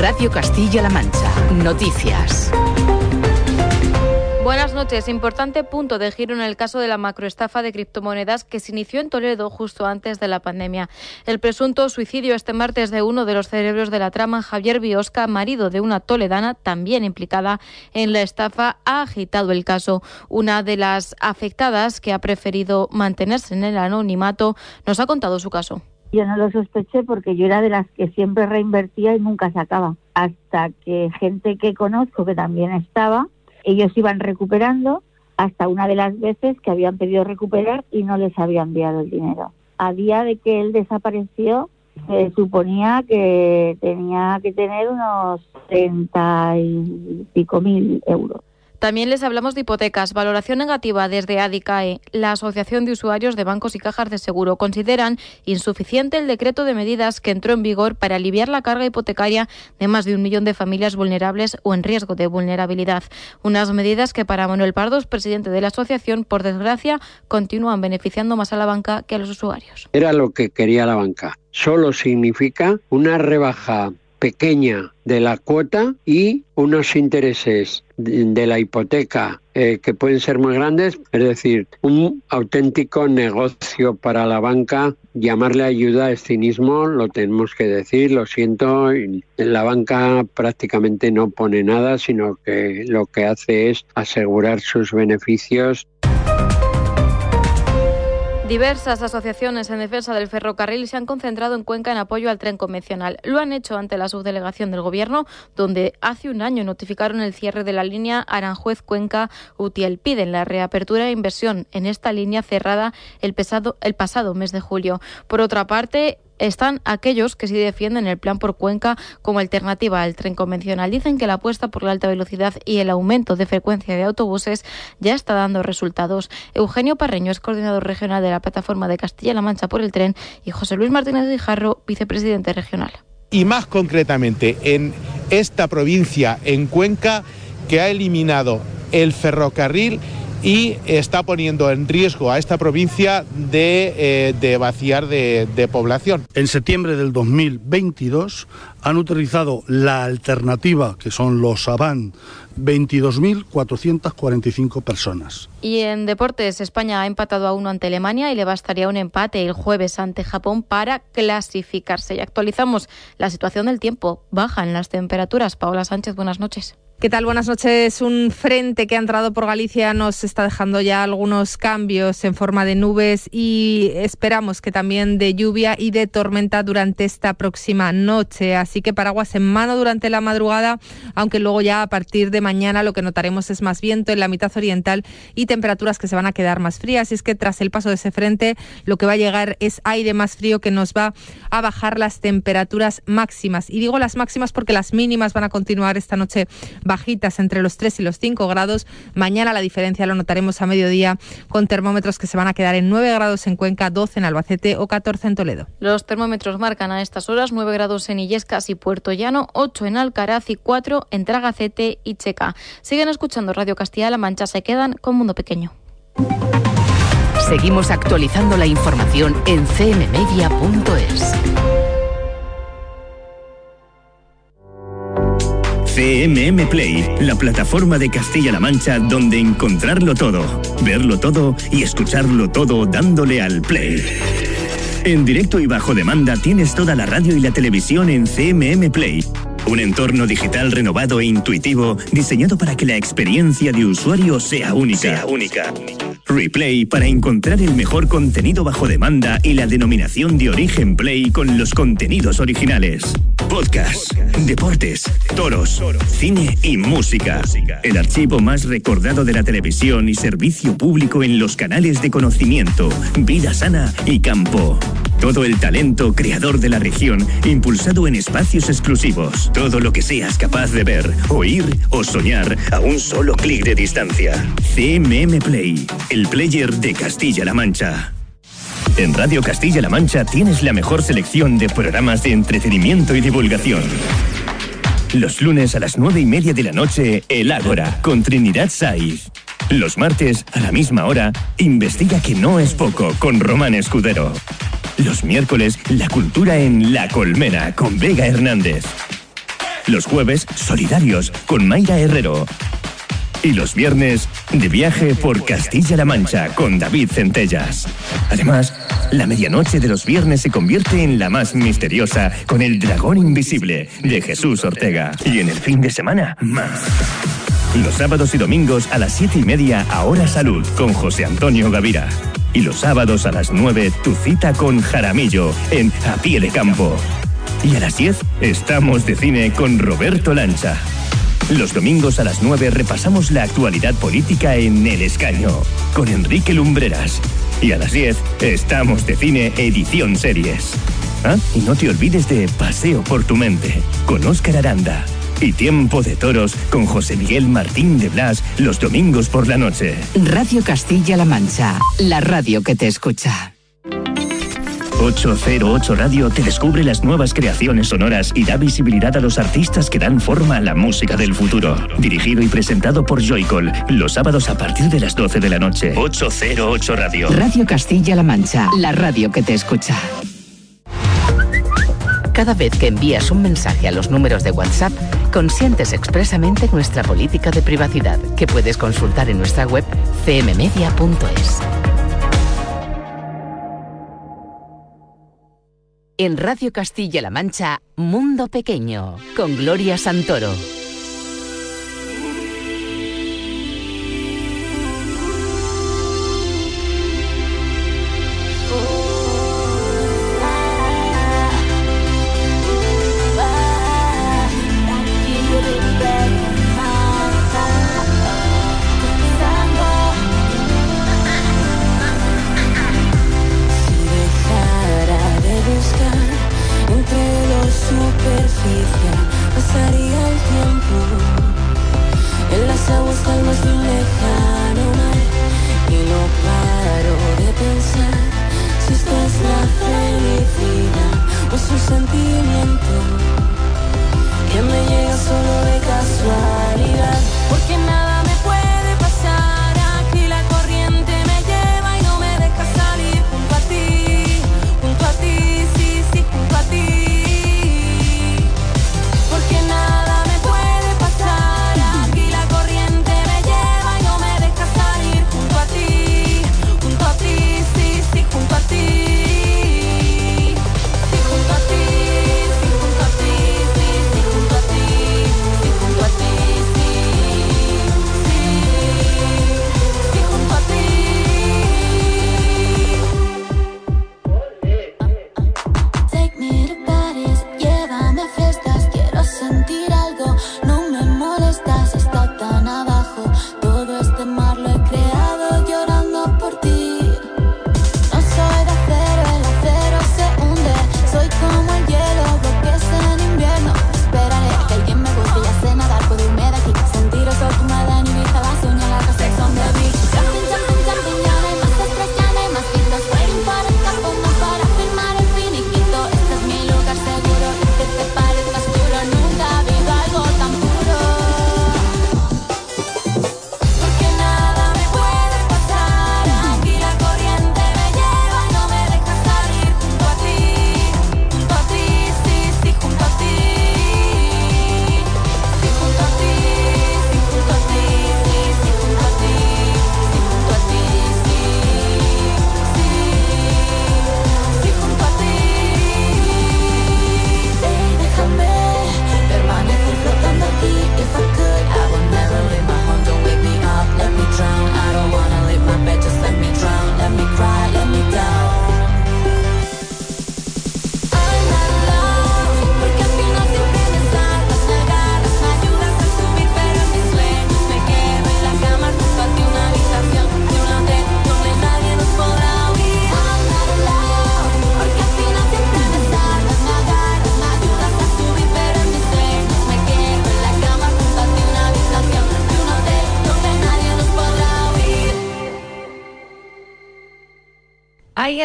Radio Castilla-La Mancha. Noticias. Buenas noches. Importante punto de giro en el caso de la macroestafa de criptomonedas que se inició en Toledo justo antes de la pandemia. El presunto suicidio este martes de uno de los cerebros de la trama, Javier Biosca, marido de una toledana también implicada en la estafa, ha agitado el caso. Una de las afectadas, que ha preferido mantenerse en el anonimato, nos ha contado su caso. Yo no lo sospeché porque yo era de las que siempre reinvertía y nunca sacaba. Hasta que gente que conozco que también estaba ellos iban recuperando hasta una de las veces que habían pedido recuperar y no les había enviado el dinero. A día de que él desapareció, se suponía que tenía que tener unos 30 y pico mil euros. También les hablamos de hipotecas. Valoración negativa desde ADICAE. La Asociación de Usuarios de Bancos y Cajas de Seguro consideran insuficiente el decreto de medidas que entró en vigor para aliviar la carga hipotecaria de más de un millón de familias vulnerables o en riesgo de vulnerabilidad. Unas medidas que para Manuel Pardos, presidente de la asociación, por desgracia, continúan beneficiando más a la banca que a los usuarios. Era lo que quería la banca. Solo significa una rebaja pequeña de la cuota y unos intereses de la hipoteca eh, que pueden ser muy grandes, es decir, un auténtico negocio para la banca. Llamarle ayuda es cinismo, lo tenemos que decir, lo siento. La banca prácticamente no pone nada, sino que lo que hace es asegurar sus beneficios. Diversas asociaciones en defensa del ferrocarril se han concentrado en Cuenca en apoyo al tren convencional. Lo han hecho ante la subdelegación del Gobierno, donde hace un año notificaron el cierre de la línea Aranjuez-Cuenca-Utiel. Piden la reapertura de inversión en esta línea cerrada el, el pasado mes de julio. Por otra parte, están aquellos que sí defienden el plan por Cuenca como alternativa al tren convencional. Dicen que la apuesta por la alta velocidad y el aumento de frecuencia de autobuses ya está dando resultados. Eugenio Parreño es coordinador regional de la plataforma de Castilla-La Mancha por el tren y José Luis Martínez Guijarro, vicepresidente regional. Y más concretamente en esta provincia, en Cuenca, que ha eliminado el ferrocarril y está poniendo en riesgo a esta provincia de, eh, vaciar de, de población. En septiembre del 2022 han utilizado la alternativa, que son los Avan 22.445 personas. Y en deportes, España ha empatado a uno ante Alemania y le bastaría un empate el jueves ante Japón para clasificarse. Y actualizamos la situación del tiempo. Bajan las temperaturas. Paola Sánchez, buenas noches. ¿Qué tal? Buenas noches. Un frente que ha entrado por Galicia nos está dejando ya algunos cambios en forma de nubes y esperamos que también de lluvia y de tormenta durante esta próxima noche. Así que paraguas en mano durante la madrugada, aunque luego ya a partir de mañana lo que notaremos es más viento en la mitad oriental y temperaturas que se van a quedar más frías. Y es que tras el paso de ese frente lo que va a llegar es aire más frío que nos va a bajar las temperaturas máximas. Y digo las máximas porque las mínimas van a continuar esta noche bajitas entre los 3 y los 5 grados. Mañana la diferencia lo notaremos a mediodía con termómetros que se van a quedar en 9 grados en Cuenca, 12 en Albacete o 14 en Toledo. Los termómetros marcan a estas horas 9 grados en Illescas y Puerto Llano, 8 en Alcaraz y 4 en Tragacete y Checa. Siguen escuchando Radio Castilla-La Mancha, se quedan con Mundo Pequeño. Seguimos actualizando la información en cmmedia.es. CMM Play, la plataforma de Castilla-La Mancha donde encontrarlo todo, verlo todo y escucharlo todo dándole al play. En directo y bajo demanda tienes toda la radio y la televisión en CMM Play. Un entorno digital renovado e intuitivo diseñado para que la experiencia de usuario sea única. Sea única. Replay para encontrar el mejor contenido bajo demanda y la denominación de origen Play con los contenidos originales. Podcast, deportes, toros, cine y música. El archivo más recordado de la televisión y servicio público en los canales de conocimiento, vida sana y campo. Todo el talento creador de la región impulsado en espacios exclusivos. Todo lo que seas capaz de ver, oír o soñar a un solo clic de distancia. CMM Play, el player de Castilla-La Mancha. En Radio Castilla-La Mancha tienes la mejor selección de programas de entretenimiento y divulgación. Los lunes a las nueve y media de la noche, El Ágora, con Trinidad Saiz. Los martes, a la misma hora, Investiga que no es poco, con Román Escudero. Los miércoles, la cultura en La Colmena con Vega Hernández. Los jueves, solidarios con Mayra Herrero. Y los viernes, de viaje por Castilla-La Mancha con David Centellas. Además, la medianoche de los viernes se convierte en la más misteriosa con el dragón invisible de Jesús Ortega. Y en el fin de semana, más. Los sábados y domingos a las siete y media, Ahora Salud, con José Antonio Gavira. Y los sábados a las 9, tu cita con Jaramillo, en A Pie de Campo. Y a las 10, estamos de cine con Roberto Lancha. Los domingos a las 9 repasamos la actualidad política en El Escaño, con Enrique Lumbreras. Y a las 10, estamos de cine edición series. Ah, y no te olvides de Paseo por tu mente, con Óscar Aranda. Y Tiempo de Toros con José Miguel Martín de Blas los domingos por la noche. Radio Castilla-La Mancha, la radio que te escucha. 808 Radio te descubre las nuevas creaciones sonoras y da visibilidad a los artistas que dan forma a la música del futuro. Dirigido y presentado por Joycol, los sábados a partir de las 12 de la noche. 808 Radio. Radio Castilla-La Mancha, la radio que te escucha. Cada vez que envías un mensaje a los números de WhatsApp, consientes expresamente nuestra política de privacidad, que puedes consultar en nuestra web cmmedia.es. En Radio Castilla-La Mancha, Mundo Pequeño, con Gloria Santoro.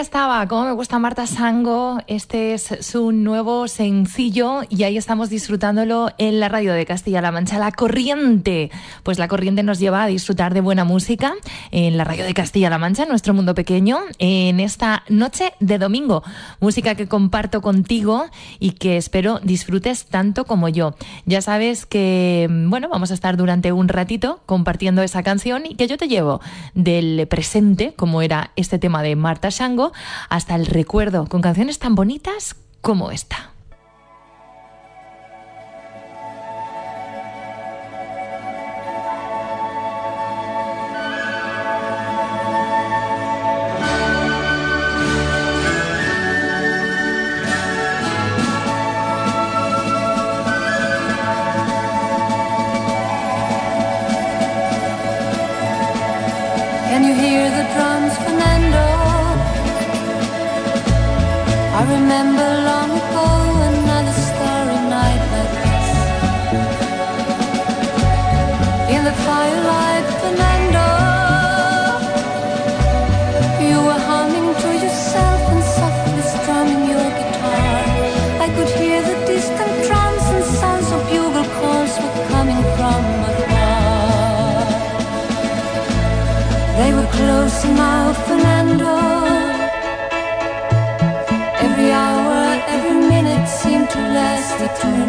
Estaba, como me gusta Marta Sango. Este es su nuevo sencillo y ahí estamos disfrutándolo en la radio de Castilla-La Mancha. La corriente. Pues la corriente nos lleva a disfrutar de buena música en la radio de Castilla-La Mancha, en nuestro mundo pequeño, en esta noche de domingo. Música que comparto contigo y que espero disfrutes tanto como yo. Ya sabes que, bueno, vamos a estar durante un ratito compartiendo esa canción y que yo te llevo del presente, como era este tema de Marta Shango hasta el recuerdo, con canciones tan bonitas como esta. remember easy to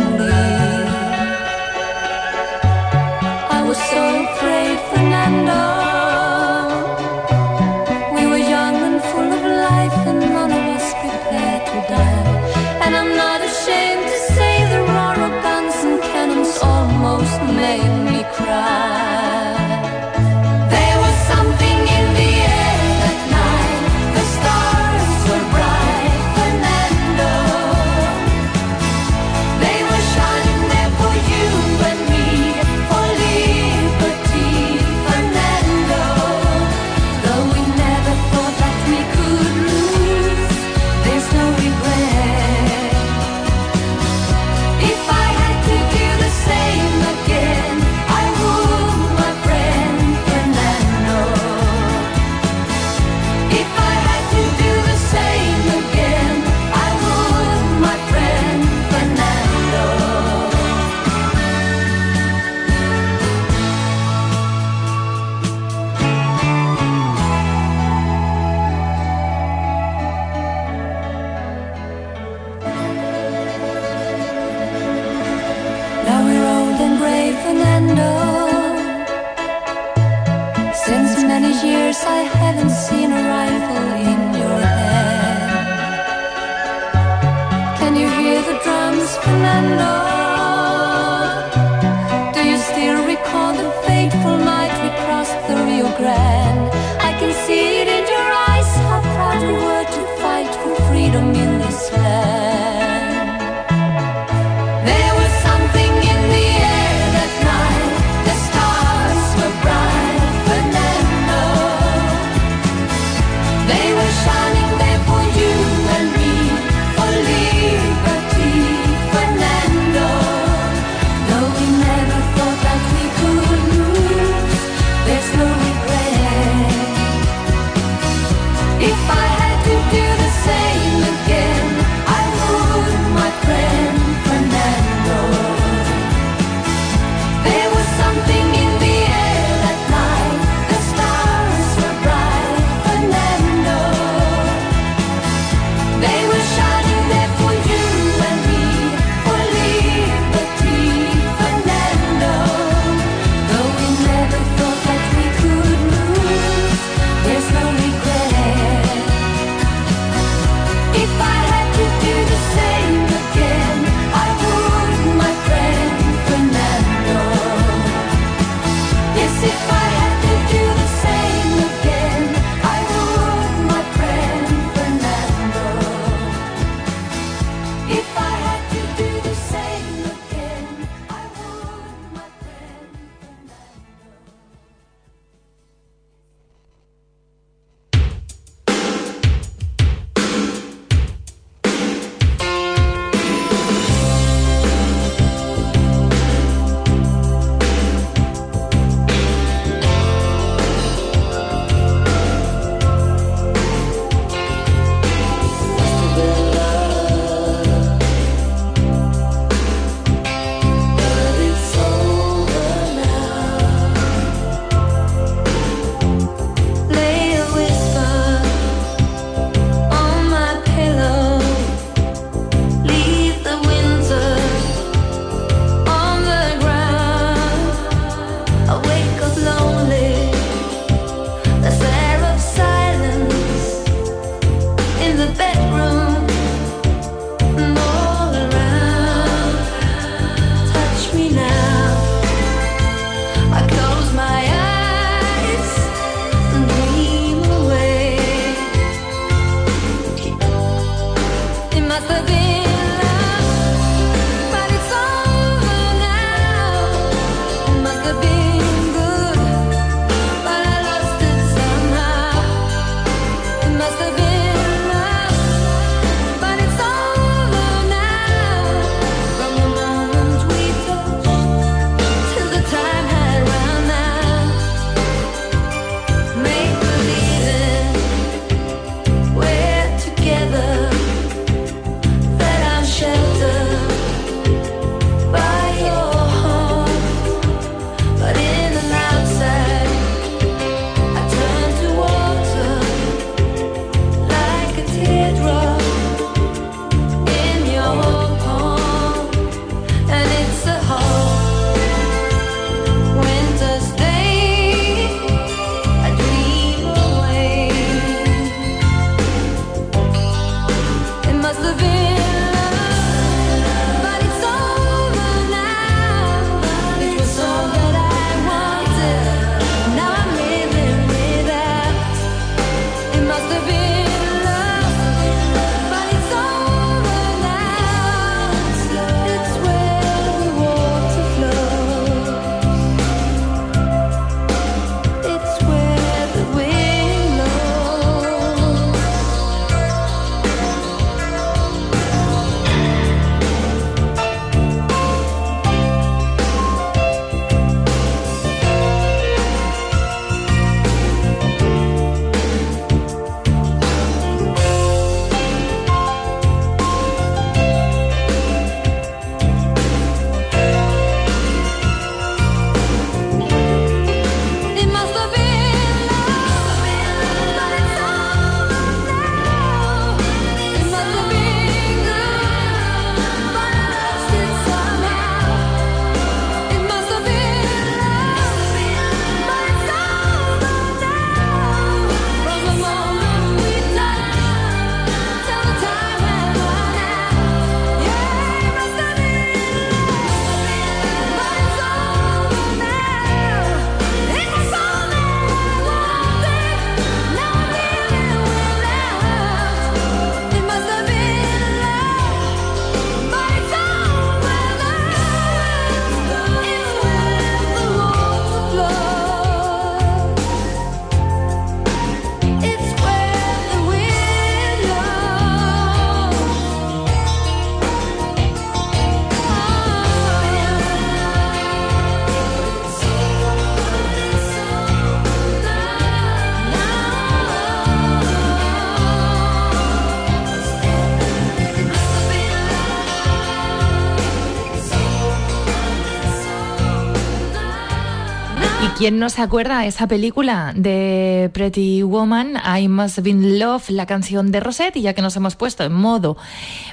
¿Quién no se acuerda de esa película de Pretty Woman, I Must Have Been Love, la canción de Rosette? Y ya que nos hemos puesto en modo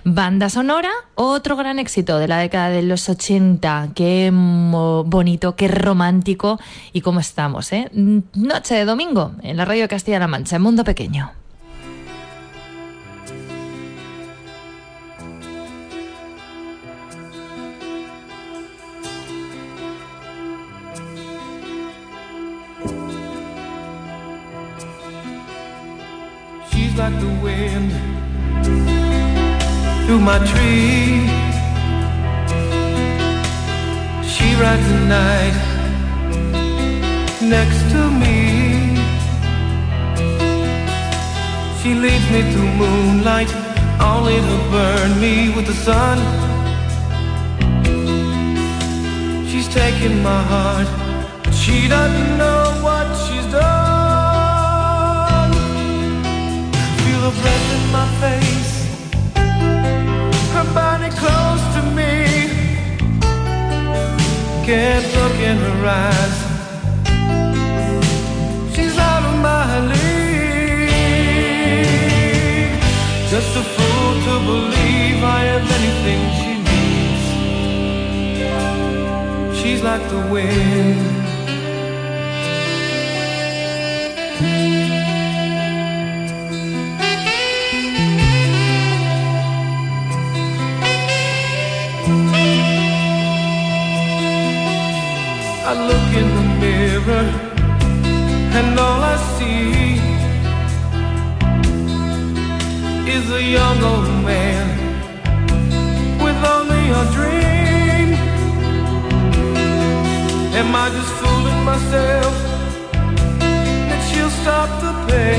banda sonora, otro gran éxito de la década de los 80. Qué bonito, qué romántico y cómo estamos, ¿eh? Noche de domingo en la radio Castilla-La Mancha, Mundo Pequeño. Like the wind through my tree. She rides the night next to me. She leads me through moonlight, only to burn me with the sun. She's taking my heart, she doesn't know breath in my face, her body close to me. Can't look in her eyes. She's out of my league. Just a fool to believe I anything she needs. She's like the wind. I look in the mirror and all I see is a young old man with only a dream. Am I just fooling myself that she'll stop the pain?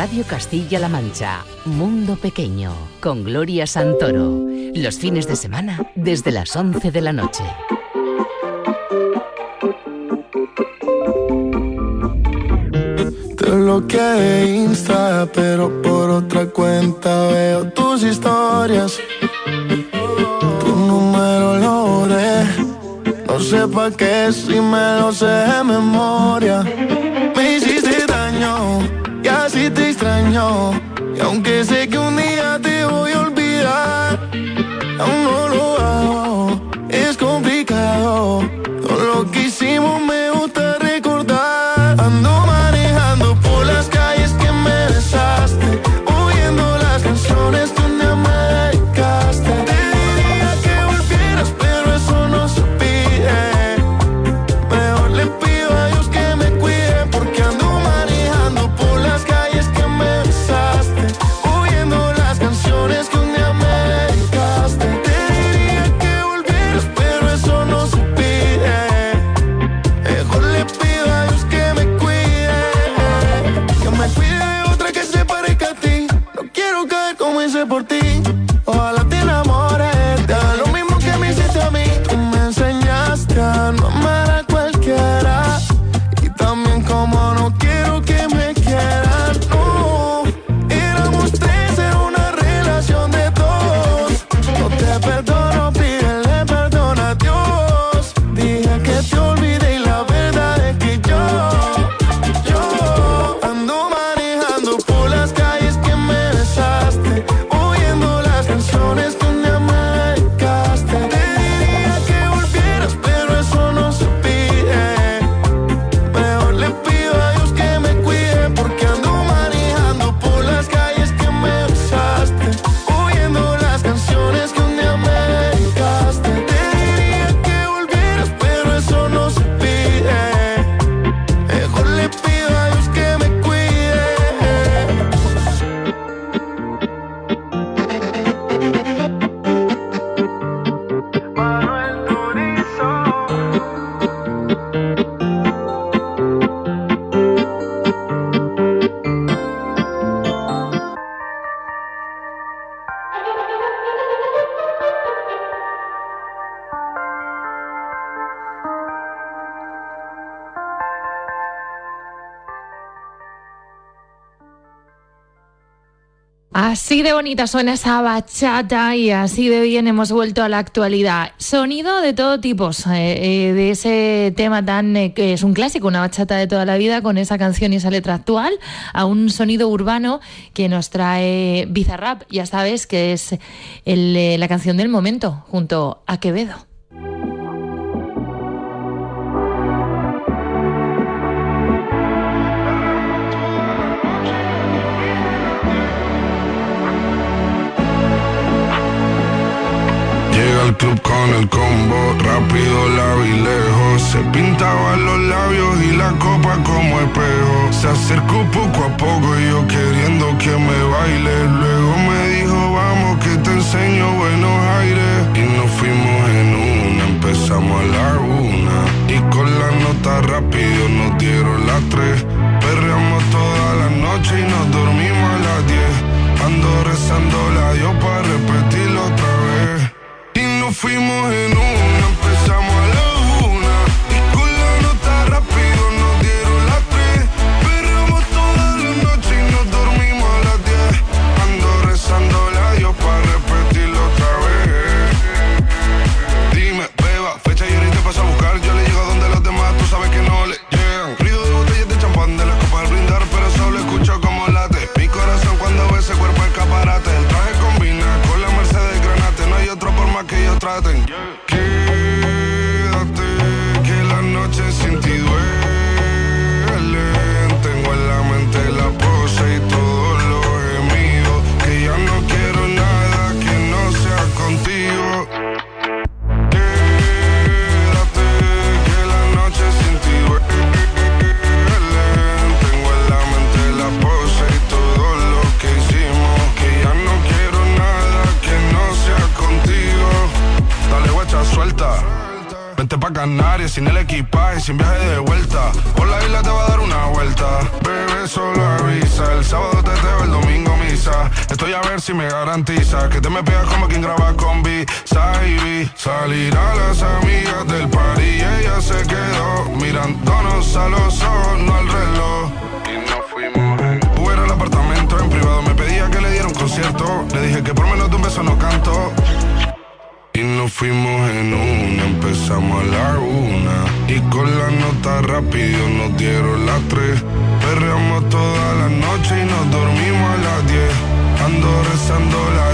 Radio Castilla-La Mancha, Mundo Pequeño, con Gloria Santoro. Los fines de semana desde las 11 de la noche. Te bloqueé Insta, pero por otra cuenta veo tus historias. Tu número lo borré. No sé pa' qué si me lo sé de memoria. Extraño. Y aunque sé bonita suena esa bachata y así de bien hemos vuelto a la actualidad. Sonido de todo tipo, eh, eh, de ese tema tan eh, que es un clásico, una bachata de toda la vida con esa canción y esa letra actual, a un sonido urbano que nos trae Bizarrap, ya sabes que es la canción del momento junto a Quevedo. Club con el combo, rápido la lejos. Se pintaba los labios y la copa como espejo. Se acercó poco a poco y yo queriendo que me baile. Luego me dijo, vamos que te enseño buenos aires. Y nos fuimos en una, empezamos a la una. Y con la nota rápido nos dieron las tres. Rezando la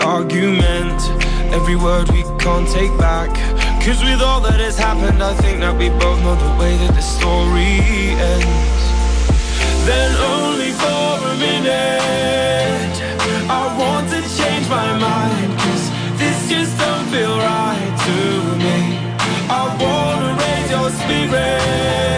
Argument, every word we can't take back. Cause with all that has happened, I think that we both know the way that the story ends then only for a minute. I want to change my mind, cause this just don't feel right to me. I wanna raise your spirits.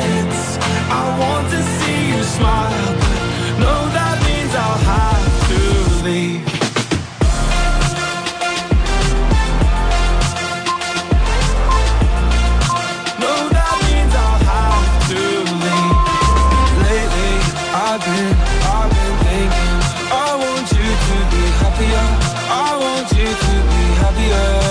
I've been, thinking. I want you to be happier. I want you to be happier.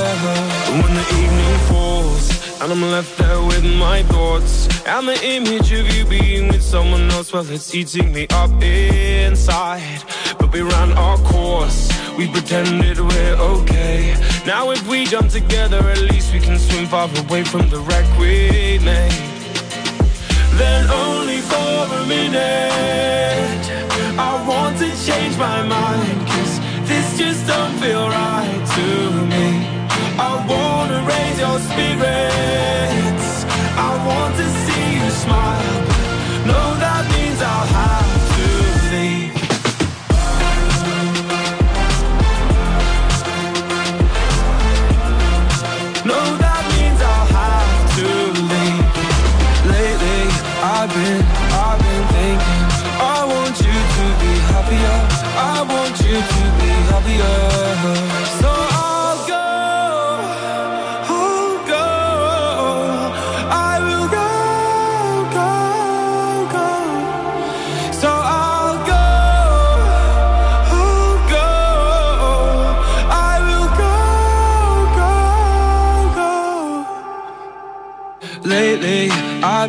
When the evening falls and I'm left there with my thoughts and the image of you being with someone else, well, it's eating me up inside. But we ran our course. We pretended we're okay. Now if we jump together, at least we can swim far away from the wreck we made. Then only for a minute, I want to change my mind. Cause this just don't feel right to me. I wanna raise your spirits. I want to see you smile.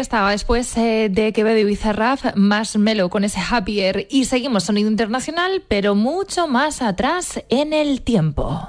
Estaba, después eh, de Quevedo y Bizarrap, más Melo con ese Happier. Y seguimos sonido internacional, pero mucho más atrás en el tiempo.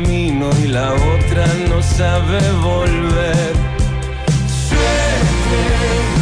Y la otra no sabe volver. Suerte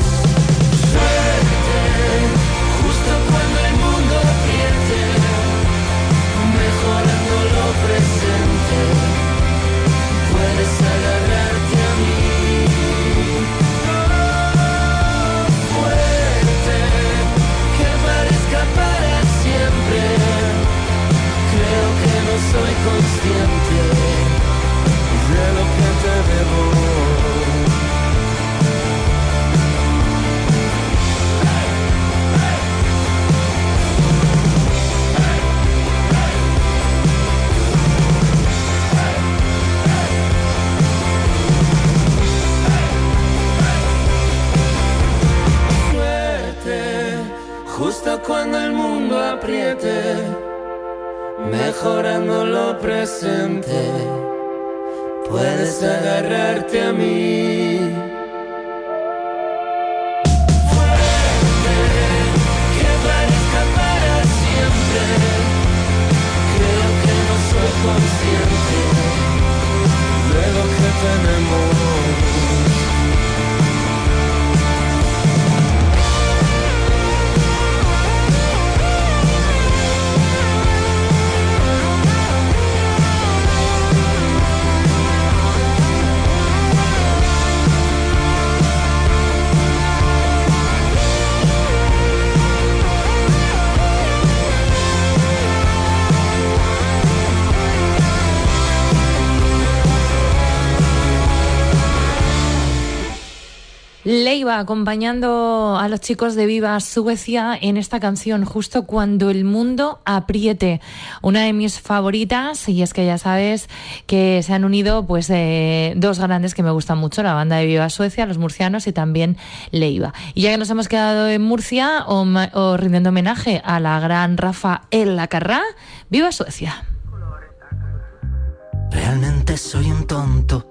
Soy consciente de lo que te debo. Acompañando a los chicos de Viva Suecia en esta canción justo cuando el mundo apriete. Una de mis favoritas y es que ya sabes que se han unido pues eh, dos grandes que me gustan mucho, la banda de Viva Suecia, los murcianos y también Leiva. Y ya que nos hemos quedado en Murcia o, rindiendo homenaje a la gran Rafa El Viva Suecia. Realmente soy un tonto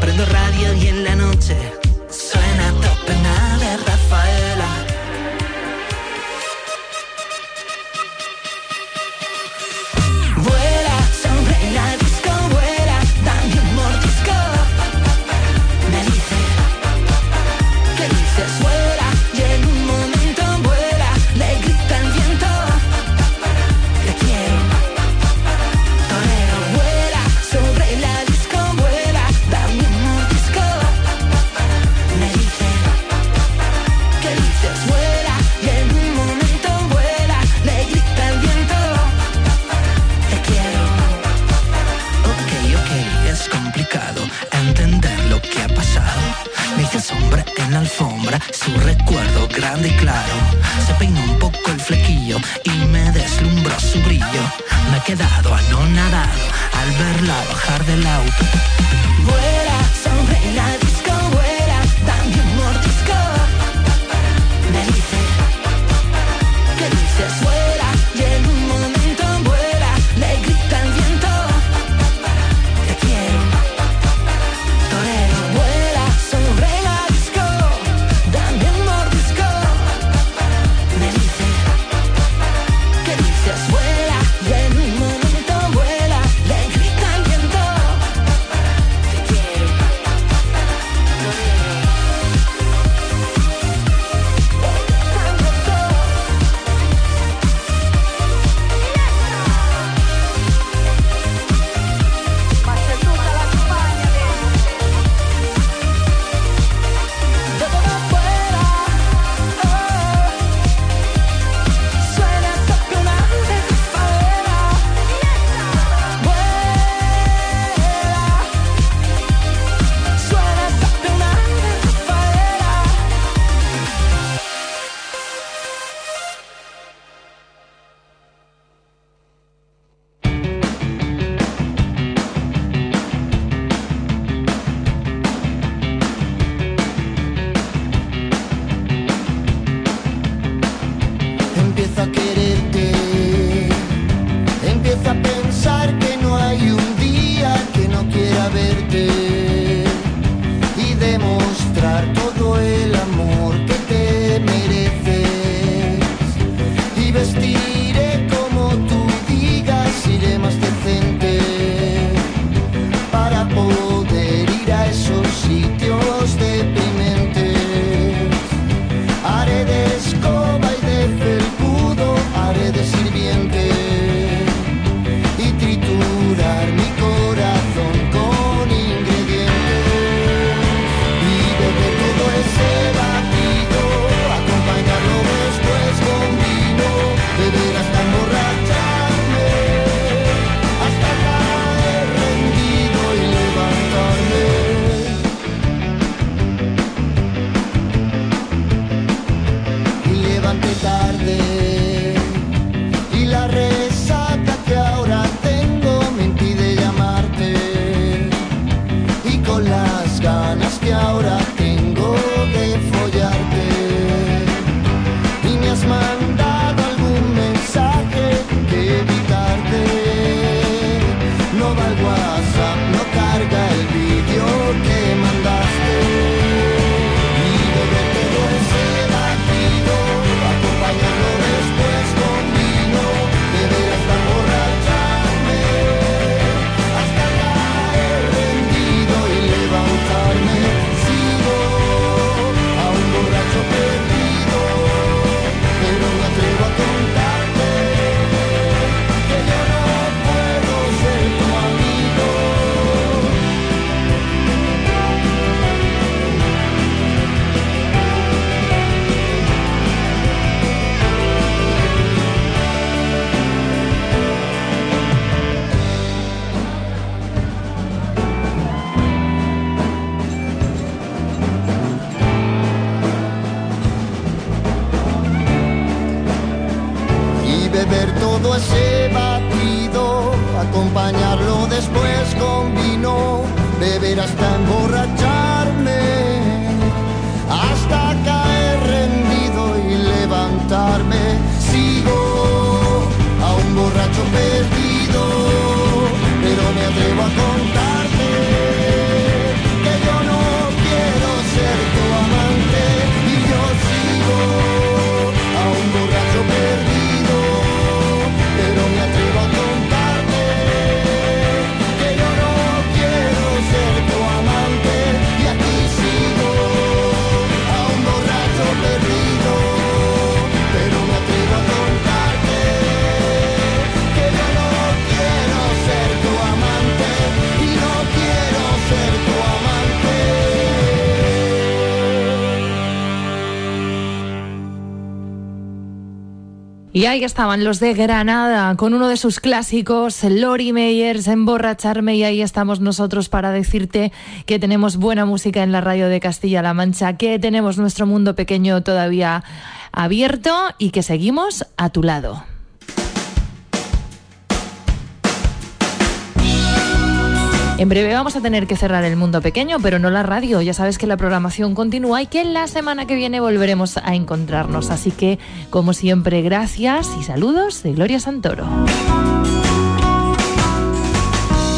Prendo radio y en la noche Y ahí estaban los de Granada con uno de sus clásicos, Lori Meyers, Emborracharme, y ahí estamos nosotros para decirte que tenemos buena música en la radio de Castilla-La Mancha, que tenemos nuestro mundo pequeño todavía abierto y que seguimos a tu lado. En breve vamos a tener que cerrar el mundo pequeño, pero no la radio. Ya sabes que la programación continúa y que la semana que viene volveremos a encontrarnos. Así que, como siempre, gracias y saludos de Gloria Santoro.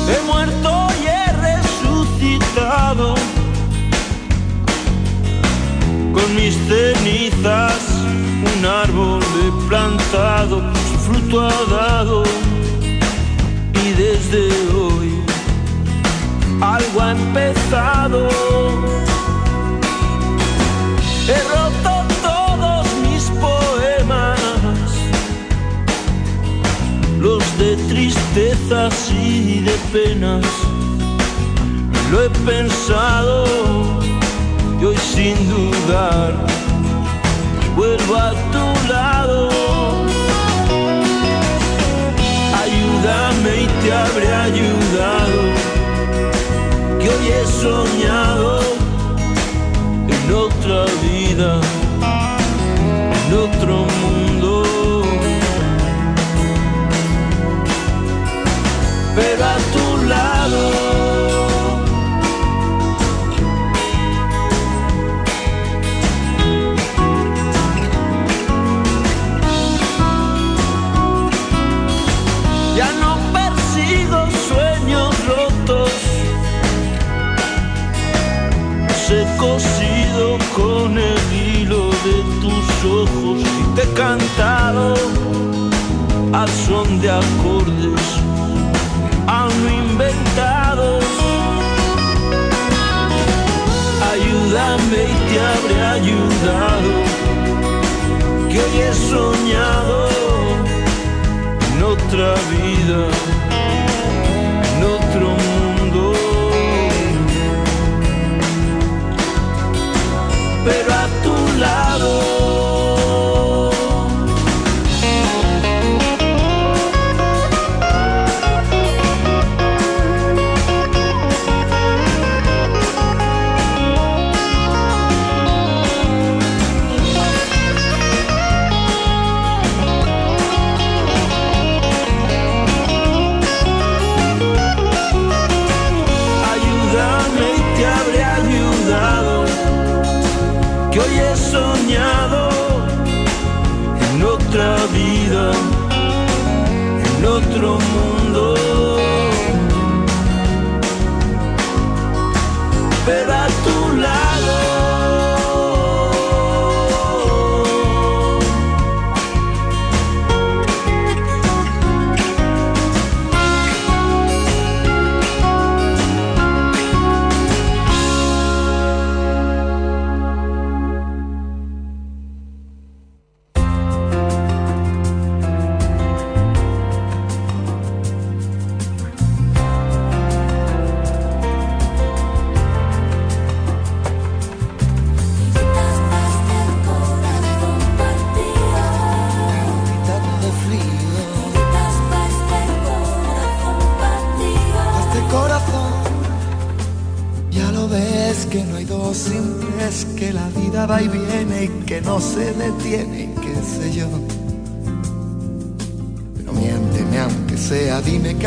He muerto y he resucitado con mis cenizas. Un árbol he plantado, su fruto ha dado y desde hoy algo ha empezado. He roto todos mis poemas, los de tristezas y de penas. Lo he pensado y hoy sin dudar vuelvo a tu lado. Ayúdame y te habré ayudado que hoy he soñado en otra vida, son de acordes aún no inventados. Ayúdame y te habré ayudado, que hoy he soñado en otra vida,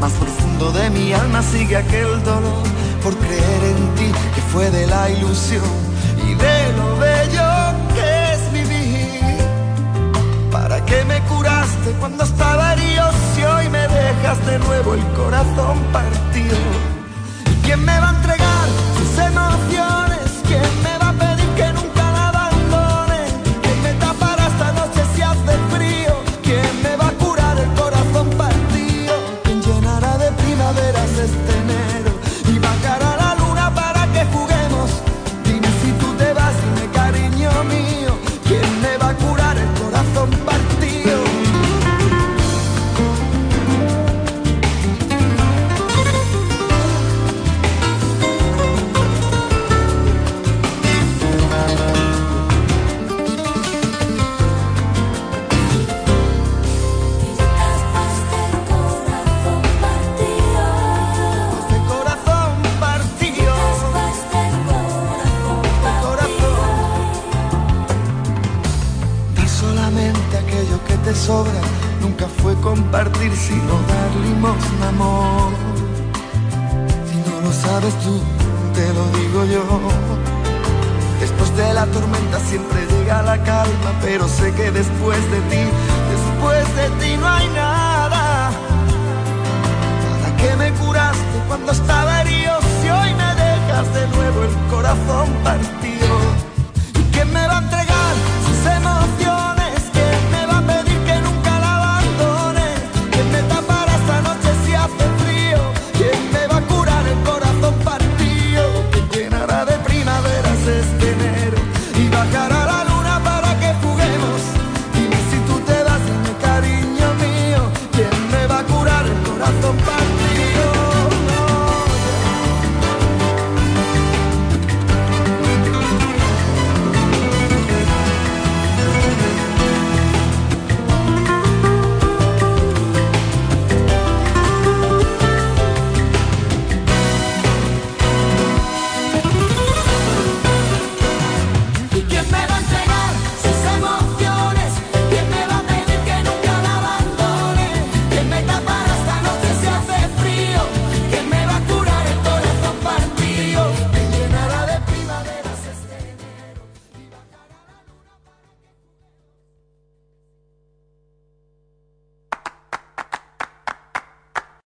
Más profundo de mi alma sigue aquel dolor por creer en ti que fue de la ilusión y de lo bello que es vivir. ¿Para qué me curaste cuando estaba herido si hoy me dejas de nuevo el corazón partido? ¿Quién me va a entregar sus emociones? ¿Quién me